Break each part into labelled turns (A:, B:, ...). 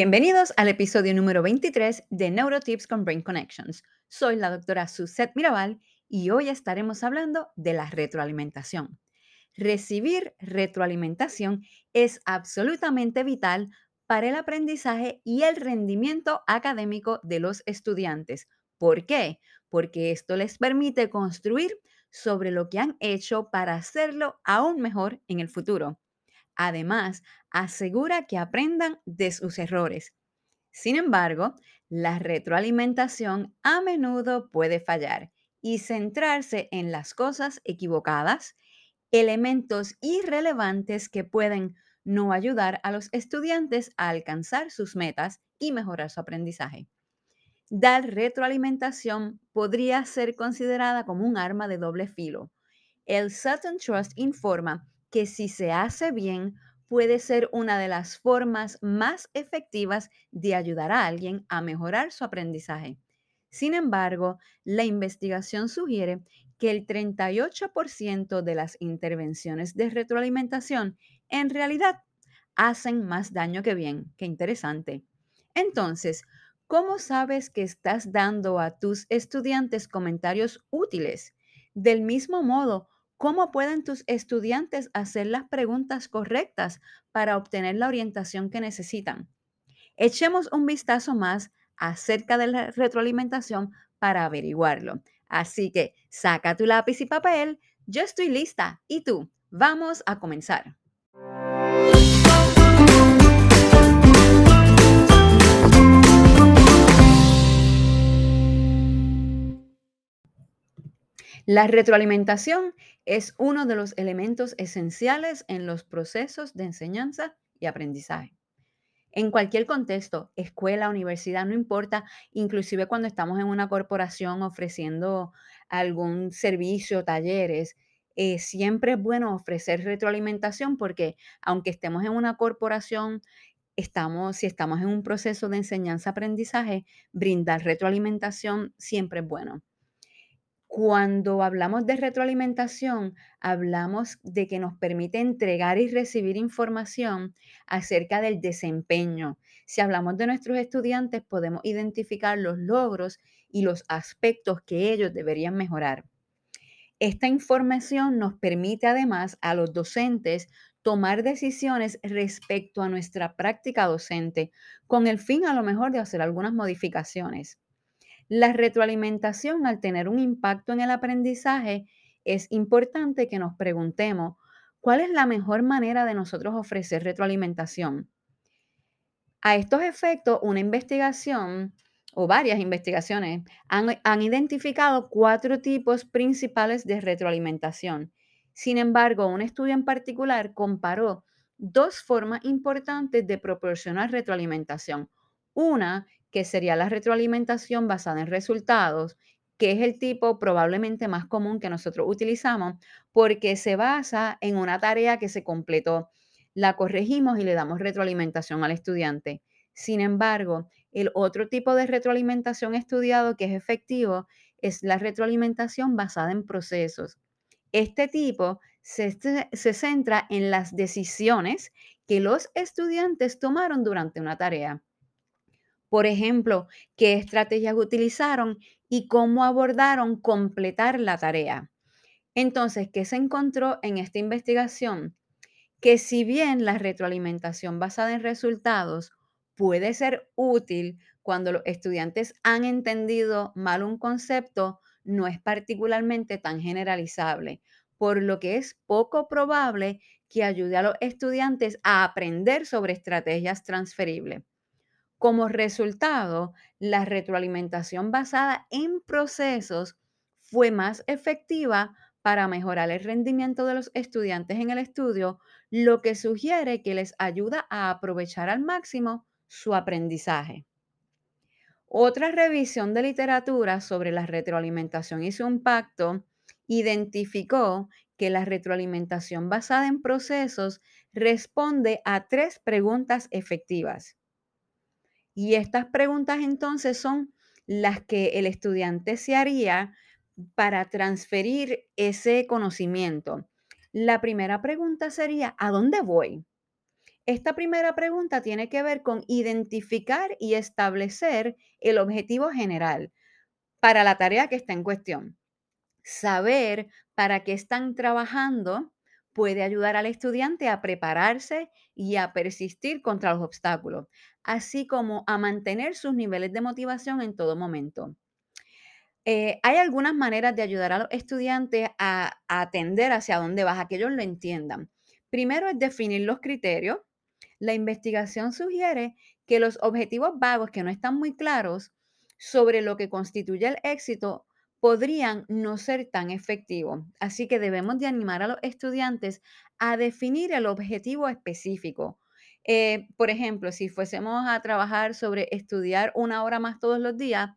A: Bienvenidos al episodio número 23 de Neurotips con Brain Connections. Soy la doctora Suzette Mirabal y hoy estaremos hablando de la retroalimentación. Recibir retroalimentación es absolutamente vital para el aprendizaje y el rendimiento académico de los estudiantes. ¿Por qué? Porque esto les permite construir sobre lo que han hecho para hacerlo aún mejor en el futuro. Además, asegura que aprendan de sus errores. Sin embargo, la retroalimentación a menudo puede fallar y centrarse en las cosas equivocadas, elementos irrelevantes que pueden no ayudar a los estudiantes a alcanzar sus metas y mejorar su aprendizaje. Dar retroalimentación podría ser considerada como un arma de doble filo. El Sutton Trust informa que si se hace bien, puede ser una de las formas más efectivas de ayudar a alguien a mejorar su aprendizaje. Sin embargo, la investigación sugiere que el 38% de las intervenciones de retroalimentación en realidad hacen más daño que bien. Qué interesante. Entonces, ¿cómo sabes que estás dando a tus estudiantes comentarios útiles? Del mismo modo, ¿Cómo pueden tus estudiantes hacer las preguntas correctas para obtener la orientación que necesitan? Echemos un vistazo más acerca de la retroalimentación para averiguarlo. Así que saca tu lápiz y papel, yo estoy lista y tú, vamos a comenzar. La retroalimentación es uno de los elementos esenciales en los procesos de enseñanza y aprendizaje. En cualquier contexto, escuela, universidad, no importa, inclusive cuando estamos en una corporación ofreciendo algún servicio, talleres, eh, siempre es bueno ofrecer retroalimentación porque aunque estemos en una corporación, estamos, si estamos en un proceso de enseñanza-aprendizaje, brindar retroalimentación siempre es bueno. Cuando hablamos de retroalimentación, hablamos de que nos permite entregar y recibir información acerca del desempeño. Si hablamos de nuestros estudiantes, podemos identificar los logros y los aspectos que ellos deberían mejorar. Esta información nos permite además a los docentes tomar decisiones respecto a nuestra práctica docente, con el fin a lo mejor de hacer algunas modificaciones. La retroalimentación, al tener un impacto en el aprendizaje, es importante que nos preguntemos cuál es la mejor manera de nosotros ofrecer retroalimentación. A estos efectos, una investigación o varias investigaciones han, han, identificado cuatro tipos principales de retroalimentación. Sin embargo, un estudio en particular comparó dos formas importantes de proporcionar retroalimentación. Una que sería la retroalimentación basada en resultados, que es el tipo probablemente más común que nosotros utilizamos, porque se basa en una tarea que se completó. La corregimos y le damos retroalimentación al estudiante. Sin embargo, el otro tipo de retroalimentación estudiado que es efectivo es la retroalimentación basada en procesos. Este tipo se, centra en las decisiones que los estudiantes tomaron durante una tarea. Por ejemplo, qué estrategias utilizaron y cómo abordaron completar la tarea. Entonces, ¿qué se encontró en esta investigación? Que si bien la retroalimentación basada en resultados puede ser útil cuando los estudiantes han entendido mal un concepto, no es particularmente tan generalizable, por lo que es poco probable que ayude a los estudiantes a aprender sobre estrategias transferibles. Como resultado, la retroalimentación basada en procesos fue más efectiva para mejorar el rendimiento de los estudiantes en el estudio, lo que sugiere que les ayuda a aprovechar al máximo su aprendizaje. Otra revisión de literatura sobre la retroalimentación y su impacto identificó que la retroalimentación basada en procesos responde a tres preguntas efectivas. Y estas preguntas entonces son las que el estudiante se haría para transferir ese conocimiento. La primera pregunta sería, ¿a dónde voy? Esta primera pregunta tiene que ver con identificar y establecer el objetivo general para la tarea que está en cuestión. Saber para qué están trabajando puede ayudar al estudiante a prepararse y a persistir contra los obstáculos, así como a mantener sus niveles de motivación en todo momento. Eh, hay algunas maneras de ayudar a los estudiantes a, a atender hacia dónde vas, a que ellos lo entiendan. Primero es definir los criterios. La investigación sugiere que los objetivos vagos que no están muy claros sobre lo que constituye el éxito podrían no ser tan efectivos. Así que debemos de animar a los estudiantes a definir el objetivo específico. Eh, por ejemplo, si fuésemos a trabajar sobre estudiar una hora más todos los días,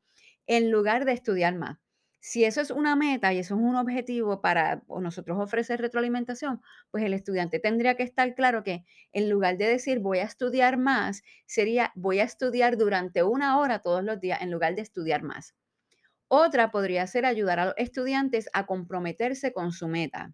A: en lugar de estudiar más. Si eso es una meta y eso es un objetivo para nosotros ofrecer retroalimentación, pues el estudiante tendría que estar claro que en lugar de decir voy a estudiar más, sería voy a estudiar durante una hora todos los días en lugar de estudiar más. Otra podría ser ayudar a los estudiantes a comprometerse con su meta.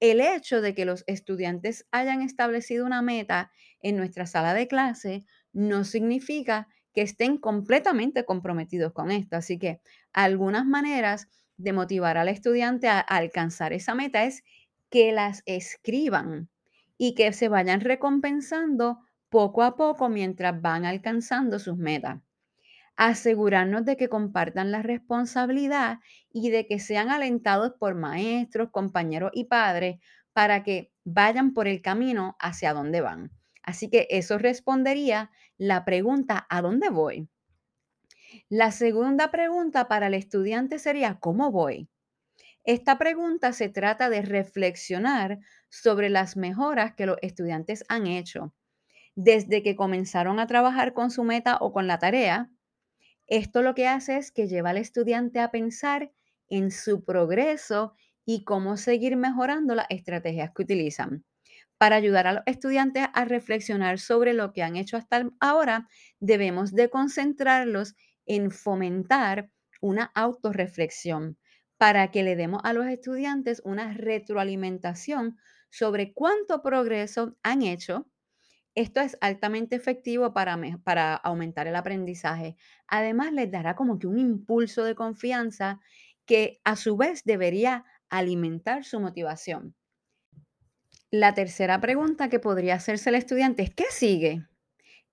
A: El hecho de que los estudiantes hayan establecido una meta en nuestra sala de clase no significa que estén completamente comprometidos con esto. Así que algunas maneras de motivar al estudiante a, alcanzar esa meta es que las escriban y que se vayan recompensando poco a poco mientras van alcanzando sus metas. Asegurarnos de que compartan la responsabilidad y de que sean alentados por maestros, compañeros y padres para que vayan por el camino hacia donde van. Así que eso respondería la pregunta, ¿a dónde voy? La segunda pregunta para el estudiante sería, ¿cómo voy? Esta pregunta se trata de reflexionar sobre las mejoras que los estudiantes han hecho desde que comenzaron a trabajar con su meta o con la tarea. Esto lo que hace es que lleva al estudiante a pensar en su progreso y cómo seguir mejorando las estrategias que utilizan. Para ayudar a los estudiantes a reflexionar sobre lo que han hecho hasta ahora, debemos de concentrarlos en fomentar una autorreflexión para que le demos a los estudiantes una retroalimentación sobre cuánto progreso han hecho. Esto es altamente efectivo para, para aumentar el aprendizaje. Además, les dará como que un impulso de confianza que a su vez debería alimentar su motivación. La tercera pregunta que podría hacerse el estudiante es, ¿qué sigue?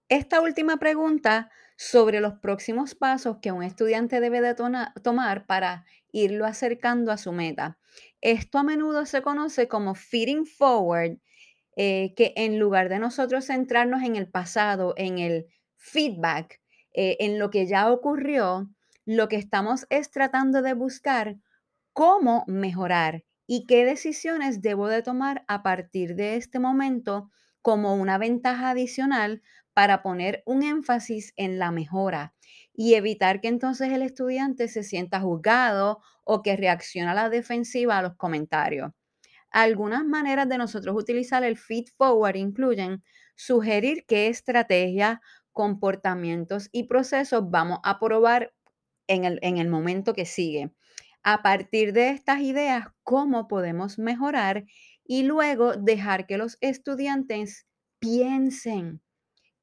A: Esta última pregunta sobre los próximos pasos que un estudiante debe de tomar para irlo acercando a su meta. Esto a menudo se conoce como feeding forward, eh, que en lugar de nosotros centrarnos en el pasado, en el feedback, eh, en lo que ya ocurrió, lo que estamos es tratando de buscar cómo mejorar y qué decisiones debo de tomar a partir de este momento como una ventaja adicional para poner un énfasis en la mejora y evitar que entonces el estudiante se sienta juzgado o que reacciona a la defensiva a los comentarios. Algunas maneras de nosotros utilizar el feed forward incluyen sugerir qué estrategia, comportamientos y procesos vamos a probar en el, en el momento que sigue a partir de estas ideas cómo podemos mejorar y luego dejar que los estudiantes piensen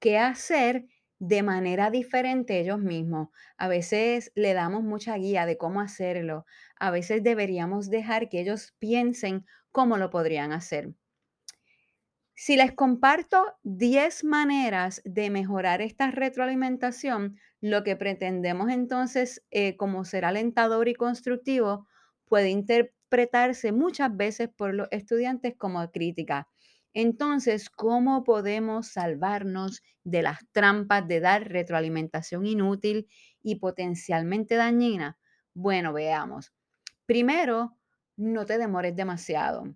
A: qué hacer de manera diferente ellos mismos. A veces le damos mucha guía de cómo hacerlo. A veces deberíamos dejar que ellos piensen cómo lo podrían hacer. Si les comparto 10 maneras de mejorar esta retroalimentación, lo que pretendemos entonces eh, como ser alentador y constructivo puede interpretarse muchas veces por los estudiantes como crítica. Entonces, ¿cómo podemos salvarnos de las trampas de dar retroalimentación inútil y potencialmente dañina? Bueno, veamos. Primero, no te demores demasiado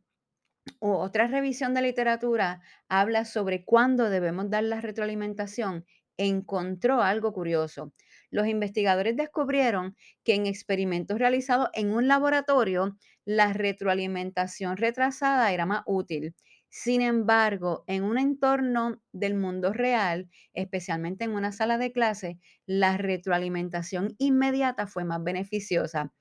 A: otra revisión de literatura habla sobre cuándo debemos dar la retroalimentación. Encontró algo curioso. Los investigadores descubrieron que en experimentos realizados en un laboratorio, la retroalimentación retrasada era más útil. Sin embargo, en un entorno del mundo real, especialmente en una sala de clase, la retroalimentación inmediata fue más beneficiosa.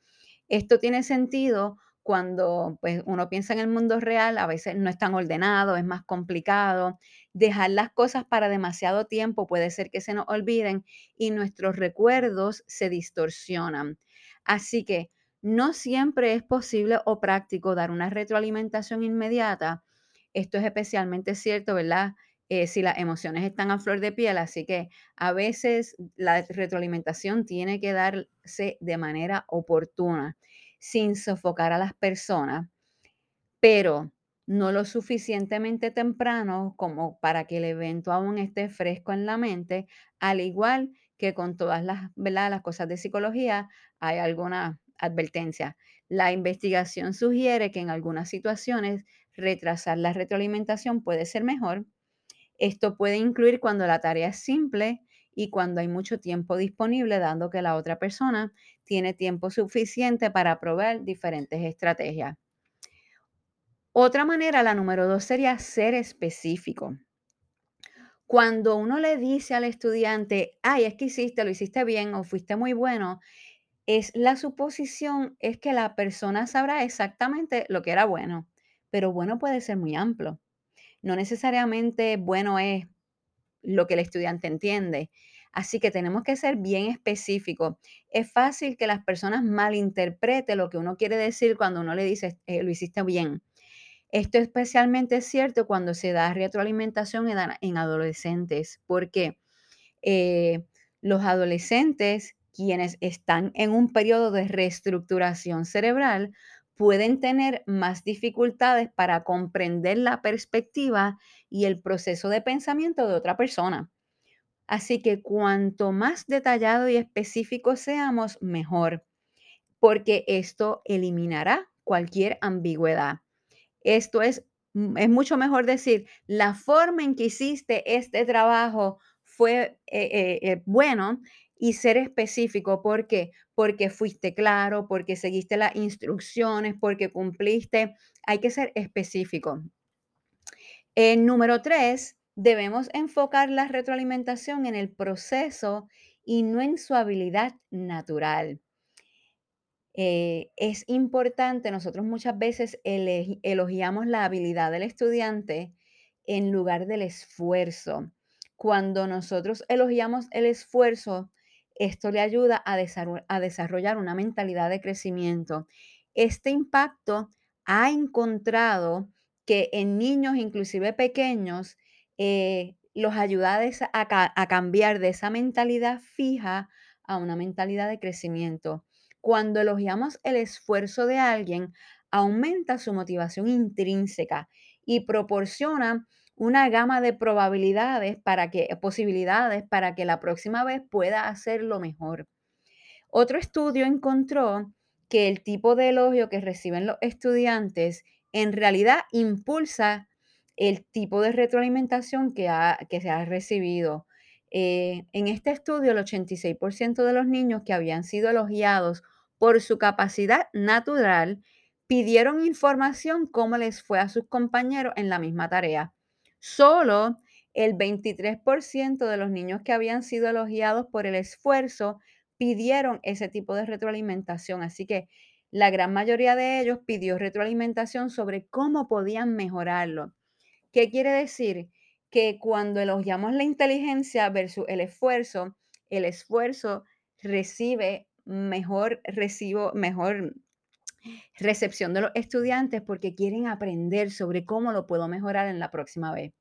A: Esto tiene sentido cuando pues, uno piensa en el mundo real, a veces no es tan ordenado, es más complicado. Dejar las cosas para demasiado tiempo puede ser que se nos olviden y nuestros recuerdos se distorsionan. Así que no siempre es posible o práctico dar una retroalimentación inmediata. Esto es especialmente cierto, ¿verdad? Eh, si las emociones están a flor de piel, así que a veces la retroalimentación tiene que darse de manera oportuna sin sofocar a las personas, pero no lo suficientemente temprano como para que el evento aún esté fresco en la mente, al igual que con todas las, las cosas de psicología, hay alguna advertencia. La investigación sugiere que en algunas situaciones retrasar la retroalimentación puede ser mejor. Esto puede incluir cuando la tarea es simple y cuando hay mucho tiempo disponible, dando que la otra persona tiene tiempo suficiente para probar diferentes estrategias. Otra manera, la número dos, sería ser específico. Cuando uno le dice al estudiante, ay, es que hiciste, lo hiciste bien o fuiste muy bueno, es la suposición es que la persona sabrá exactamente lo que era bueno, pero bueno puede ser muy amplio. No necesariamente bueno es lo que el estudiante entiende. Así que tenemos que ser bien específicos. Es fácil que las personas malinterpreten lo que uno quiere decir cuando uno le dice, eh, lo hiciste bien. Esto es especialmente cierto cuando se da retroalimentación en, adolescentes, porque eh, los adolescentes, quienes están en un periodo de reestructuración cerebral, pueden tener más dificultades para comprender la perspectiva y el proceso de pensamiento de otra persona. Así que cuanto más detallado y específico seamos, mejor, porque esto eliminará cualquier ambigüedad. Esto es, mm, es mucho mejor decir, la forma en que hiciste este trabajo fue eh, eh, eh, bueno y ser específico. ¿Por qué? Porque fuiste claro, porque seguiste las instrucciones, porque cumpliste. Hay que ser específico. En número tres, debemos enfocar la retroalimentación en el proceso y no en su habilidad natural. Eh, es importante, nosotros muchas veces elogiamos la habilidad del estudiante en lugar del esfuerzo. Cuando nosotros elogiamos el esfuerzo, esto le ayuda a, desarrollar una mentalidad de crecimiento. Este impacto ha encontrado que en niños, inclusive pequeños, eh, los ayuda a, cambiar de esa mentalidad fija a una mentalidad de crecimiento. Cuando elogiamos el esfuerzo de alguien, aumenta su motivación intrínseca y proporciona una gama de probabilidades para que, posibilidades para que la próxima vez pueda hacerlo mejor. Otro estudio encontró que el tipo de elogio que reciben los estudiantes en realidad impulsa el tipo de retroalimentación que, se ha recibido. Eh, en este estudio, el 86% de los niños que habían sido elogiados por su capacidad natural pidieron información cómo les fue a sus compañeros en la misma tarea. Solo el 23% de los niños que habían sido elogiados por el esfuerzo pidieron ese tipo de retroalimentación. Así que la gran mayoría de ellos pidió retroalimentación sobre cómo podían mejorarlo. ¿Qué quiere decir? Que cuando elogiamos la inteligencia versus el esfuerzo, el esfuerzo recibe mejor recibo, mejor recepción de los estudiantes porque quieren aprender sobre cómo lo puedo mejorar en la próxima vez.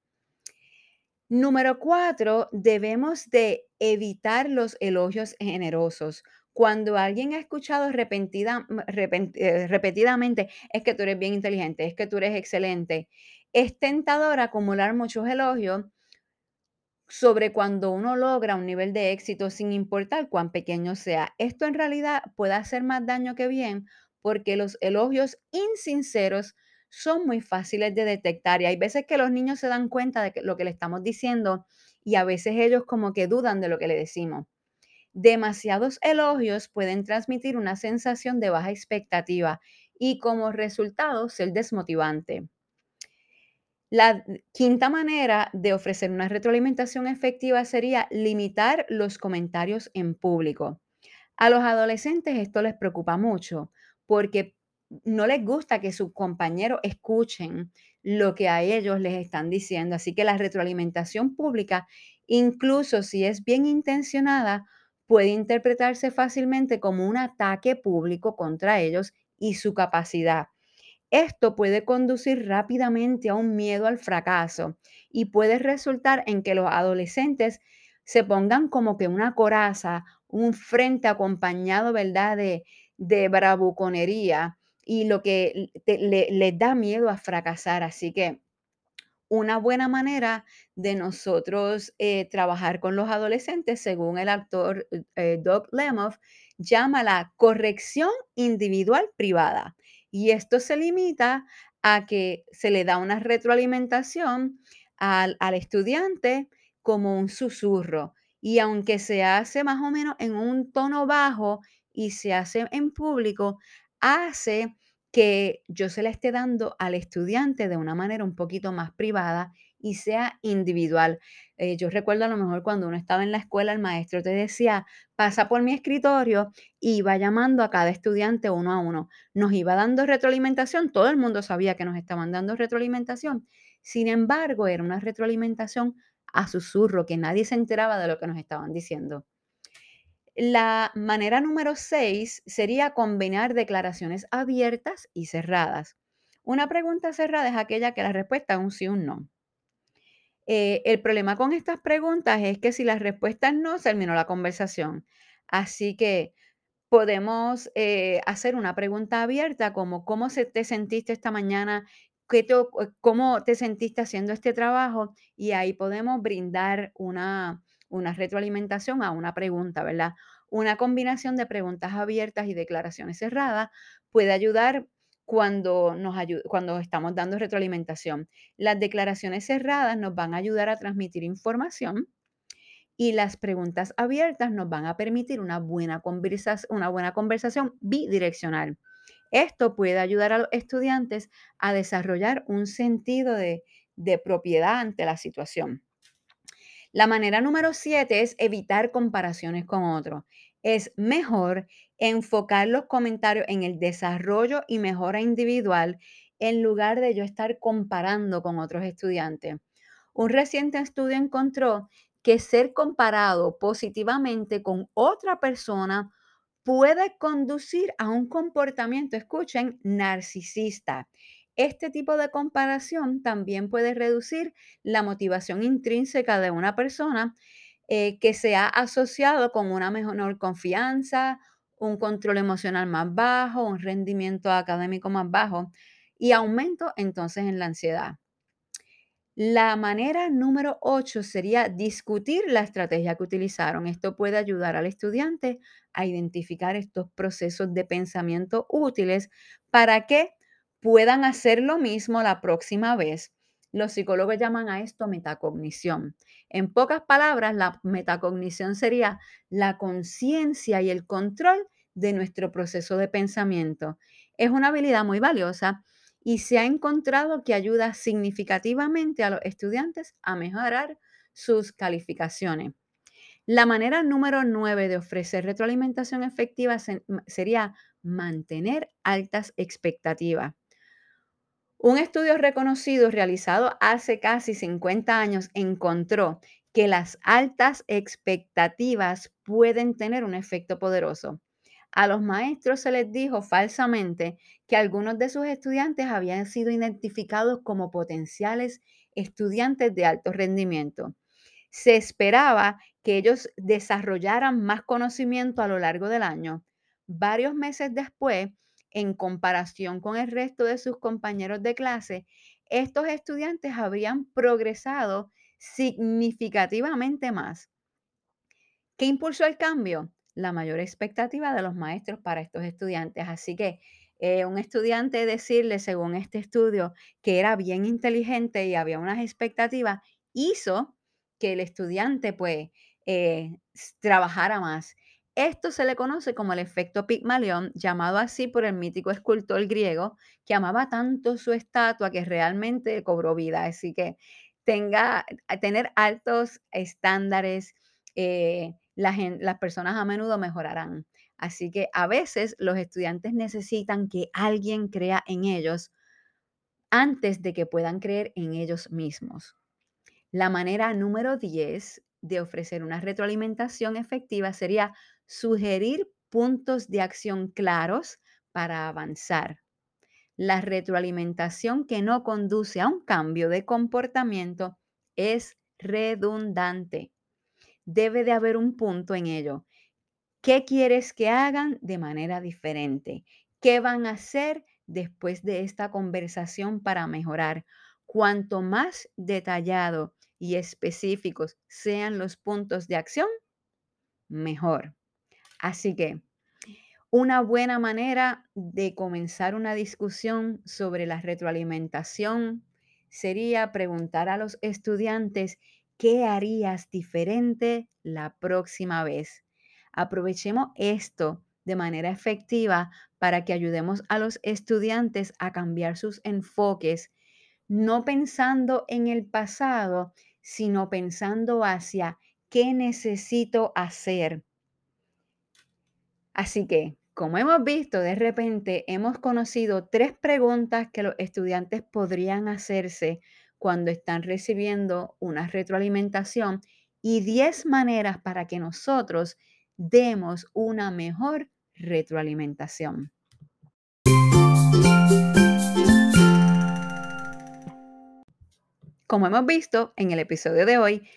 A: Número cuatro, debemos de evitar los elogios generosos. Cuando alguien ha escuchado repetida, eh, repetidamente, es que tú eres bien inteligente, es que tú eres excelente, es tentador acumular muchos elogios sobre cuando uno logra un nivel de éxito sin importar cuán pequeño sea. Esto en realidad puede hacer más daño que bien porque los elogios insinceros son muy fáciles de detectar y hay veces que los niños se dan cuenta de lo que le estamos diciendo y a veces ellos como que dudan de lo que le decimos. Demasiados elogios pueden transmitir una sensación de baja expectativa y como resultado ser desmotivante. La quinta manera de ofrecer una retroalimentación efectiva sería limitar los comentarios en público. A los adolescentes esto les preocupa mucho porque no les gusta que sus compañeros escuchen lo que a ellos les están diciendo. Así que la retroalimentación pública, incluso si es bien intencionada, puede interpretarse fácilmente como un ataque público contra ellos y su capacidad. Esto puede conducir rápidamente a un miedo al fracaso y puede resultar en que los adolescentes se pongan como que una coraza, un frente acompañado, ¿verdad?, de, bravuconería y lo que les da miedo a fracasar. Así que una buena manera de nosotros eh, trabajar con los adolescentes, según el actor eh, Doug Lemoff, llama la corrección individual privada. Y esto se limita a que se le da una retroalimentación al, al estudiante como un susurro. Y aunque se hace más o menos en un tono bajo y se hace en público, hace que yo se la esté dando al estudiante de una manera un poquito más privada y sea individual. Eh, yo recuerdo a lo mejor cuando uno estaba en la escuela, el maestro te decía, pasa por mi escritorio y va llamando a cada estudiante uno a uno. Nos iba dando retroalimentación, todo el mundo sabía que nos estaban dando retroalimentación. Sin embargo, era una retroalimentación a susurro, que nadie se enteraba de lo que nos estaban diciendo. La manera número 6 sería combinar declaraciones abiertas y cerradas. Una pregunta cerrada es aquella que la respuesta es un sí o un no. Eh, el problema con estas preguntas es que si la respuesta es no, terminó la conversación. Así que podemos eh, hacer una pregunta abierta como ¿cómo se te sentiste esta mañana? ¿Qué ¿Cómo te sentiste haciendo este trabajo? Y ahí podemos brindar una, una retroalimentación a una pregunta, ¿verdad? Una combinación de preguntas abiertas y declaraciones cerradas puede ayudar cuando, nos cuando estamos dando retroalimentación. Las declaraciones cerradas nos van a ayudar a transmitir información y las preguntas abiertas nos van a permitir una buena, una buena conversación bidireccional. Esto puede ayudar a los estudiantes a desarrollar un sentido de, de propiedad ante la situación. La manera número siete es evitar comparaciones con otros. Es mejor enfocar los comentarios en el desarrollo y mejora individual en lugar de yo estar comparando con otros estudiantes. Un reciente estudio encontró que ser comparado positivamente con otra persona puede conducir a un comportamiento, escuchen, narcisista. Este tipo de comparación también puede reducir la motivación intrínseca de una persona eh, que se ha asociado con una mejor confianza, un control emocional más bajo, un rendimiento académico más bajo y aumento entonces en la ansiedad. La manera número 8 sería discutir la estrategia que utilizaron. Esto puede ayudar al estudiante a identificar estos procesos de pensamiento útiles para que puedan hacer lo mismo la próxima vez. Los psicólogos llaman a esto metacognición. En pocas palabras, la metacognición sería la conciencia y el control de nuestro proceso de pensamiento. Es una habilidad muy valiosa y se ha encontrado que ayuda significativamente a los estudiantes a mejorar sus calificaciones. La manera número nueve de ofrecer retroalimentación efectiva sería mantener altas expectativas. Un estudio reconocido realizado hace casi 50 años encontró que las altas expectativas pueden tener un efecto poderoso. A los maestros se les dijo falsamente que algunos de sus estudiantes habían sido identificados como potenciales estudiantes de alto rendimiento. Se esperaba que ellos desarrollaran más conocimiento a lo largo del año. Varios meses después, en comparación con el resto de sus compañeros de clase, estos estudiantes habrían progresado significativamente más. ¿Qué impulsó el cambio? La mayor expectativa de los maestros para estos estudiantes. Así que eh, un estudiante decirle, según este estudio, que era bien inteligente y había unas expectativas, hizo que el estudiante pues eh, trabajara más esto se le conoce como el efecto Pigmalión, llamado así por el mítico escultor griego que amaba tanto su estatua que realmente cobró vida. Así que tenga, tener altos estándares, eh, las personas a menudo mejorarán. Así que a veces los estudiantes necesitan que alguien crea en ellos antes de que puedan creer en ellos mismos. La manera número 10 de ofrecer una retroalimentación efectiva sería sugerir puntos de acción claros para avanzar. La retroalimentación que no conduce a un cambio de comportamiento es redundante. Debe de haber un punto en ello. ¿Qué quieres que hagan de manera diferente? ¿Qué van a hacer después de esta conversación para mejorar? Cuanto más detallado y específicos sean los puntos de acción, mejor. Así que una buena manera de comenzar una discusión sobre la retroalimentación sería preguntar a los estudiantes qué harías diferente la próxima vez. Aprovechemos esto de manera efectiva para que ayudemos a los estudiantes a cambiar sus enfoques, no pensando en el pasado, sino pensando hacia qué necesito hacer. Así que, como hemos visto, de repente hemos conocido tres preguntas que los estudiantes podrían hacerse cuando están recibiendo una retroalimentación y diez maneras para que nosotros demos una mejor retroalimentación. Como hemos visto en el episodio de hoy,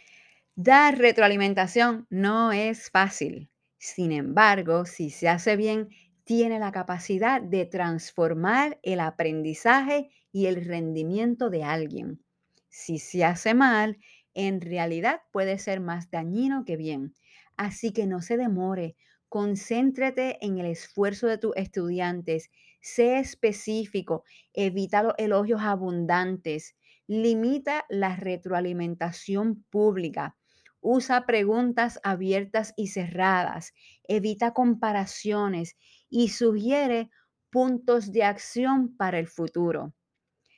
A: dar retroalimentación no es fácil. Sin embargo, si se hace bien, tiene la capacidad de transformar el aprendizaje y el rendimiento de alguien. Si se hace mal, en realidad puede ser más dañino que bien. Así que no se demore, concéntrate en el esfuerzo de tus estudiantes, sé específico, evita los elogios abundantes, Limita la retroalimentación pública. Usa preguntas abiertas y cerradas. Evita comparaciones y sugiere puntos de acción para el futuro.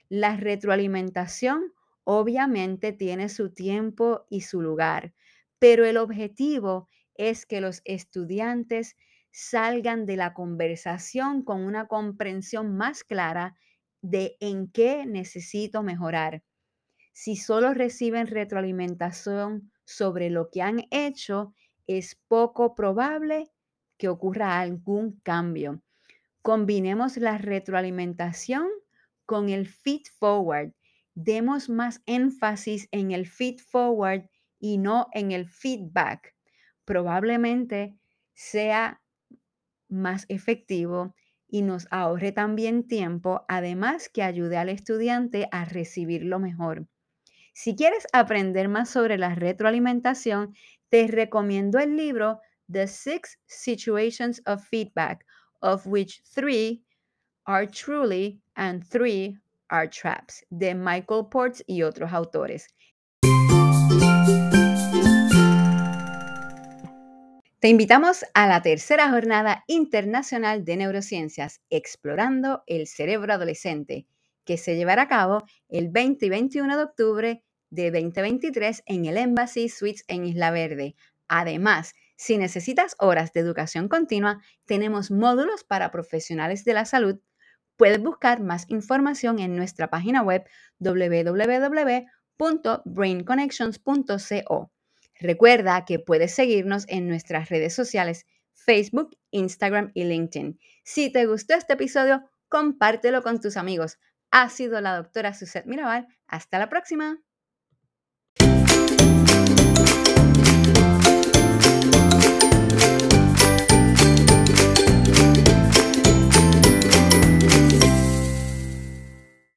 A: La retroalimentación obviamente tiene su tiempo y su lugar, pero el objetivo es que los estudiantes salgan de la conversación con una comprensión más clara de en qué necesito mejorar. Si solo reciben retroalimentación sobre lo que han hecho, es poco probable que ocurra algún cambio. Combinemos la retroalimentación con el feed forward. Demos más énfasis en el feed forward y no en el feedback. Probablemente sea más efectivo y nos ahorre también tiempo, además que ayude al estudiante a recibirlo mejor. Si quieres aprender más sobre la retroalimentación, te recomiendo el libro The Six Situations of Feedback, of which three are truly and three are traps, de Michael Ports y otros autores. Te invitamos a la tercera jornada internacional de neurociencias, Explorando el Cerebro Adolescente, que se llevará a cabo el 20 y 21 de octubre de 2023 en el Embassy Suites en Isla Verde. Además, si necesitas horas de educación continua, tenemos módulos para profesionales de la salud. Puedes buscar más información en nuestra página web www.brainconnections.co. Recuerda que puedes seguirnos en nuestras redes sociales, Facebook, Instagram y LinkedIn. Si te gustó este episodio, compártelo con tus amigos. Ha sido la doctora Suzette Mirabal. Hasta la próxima.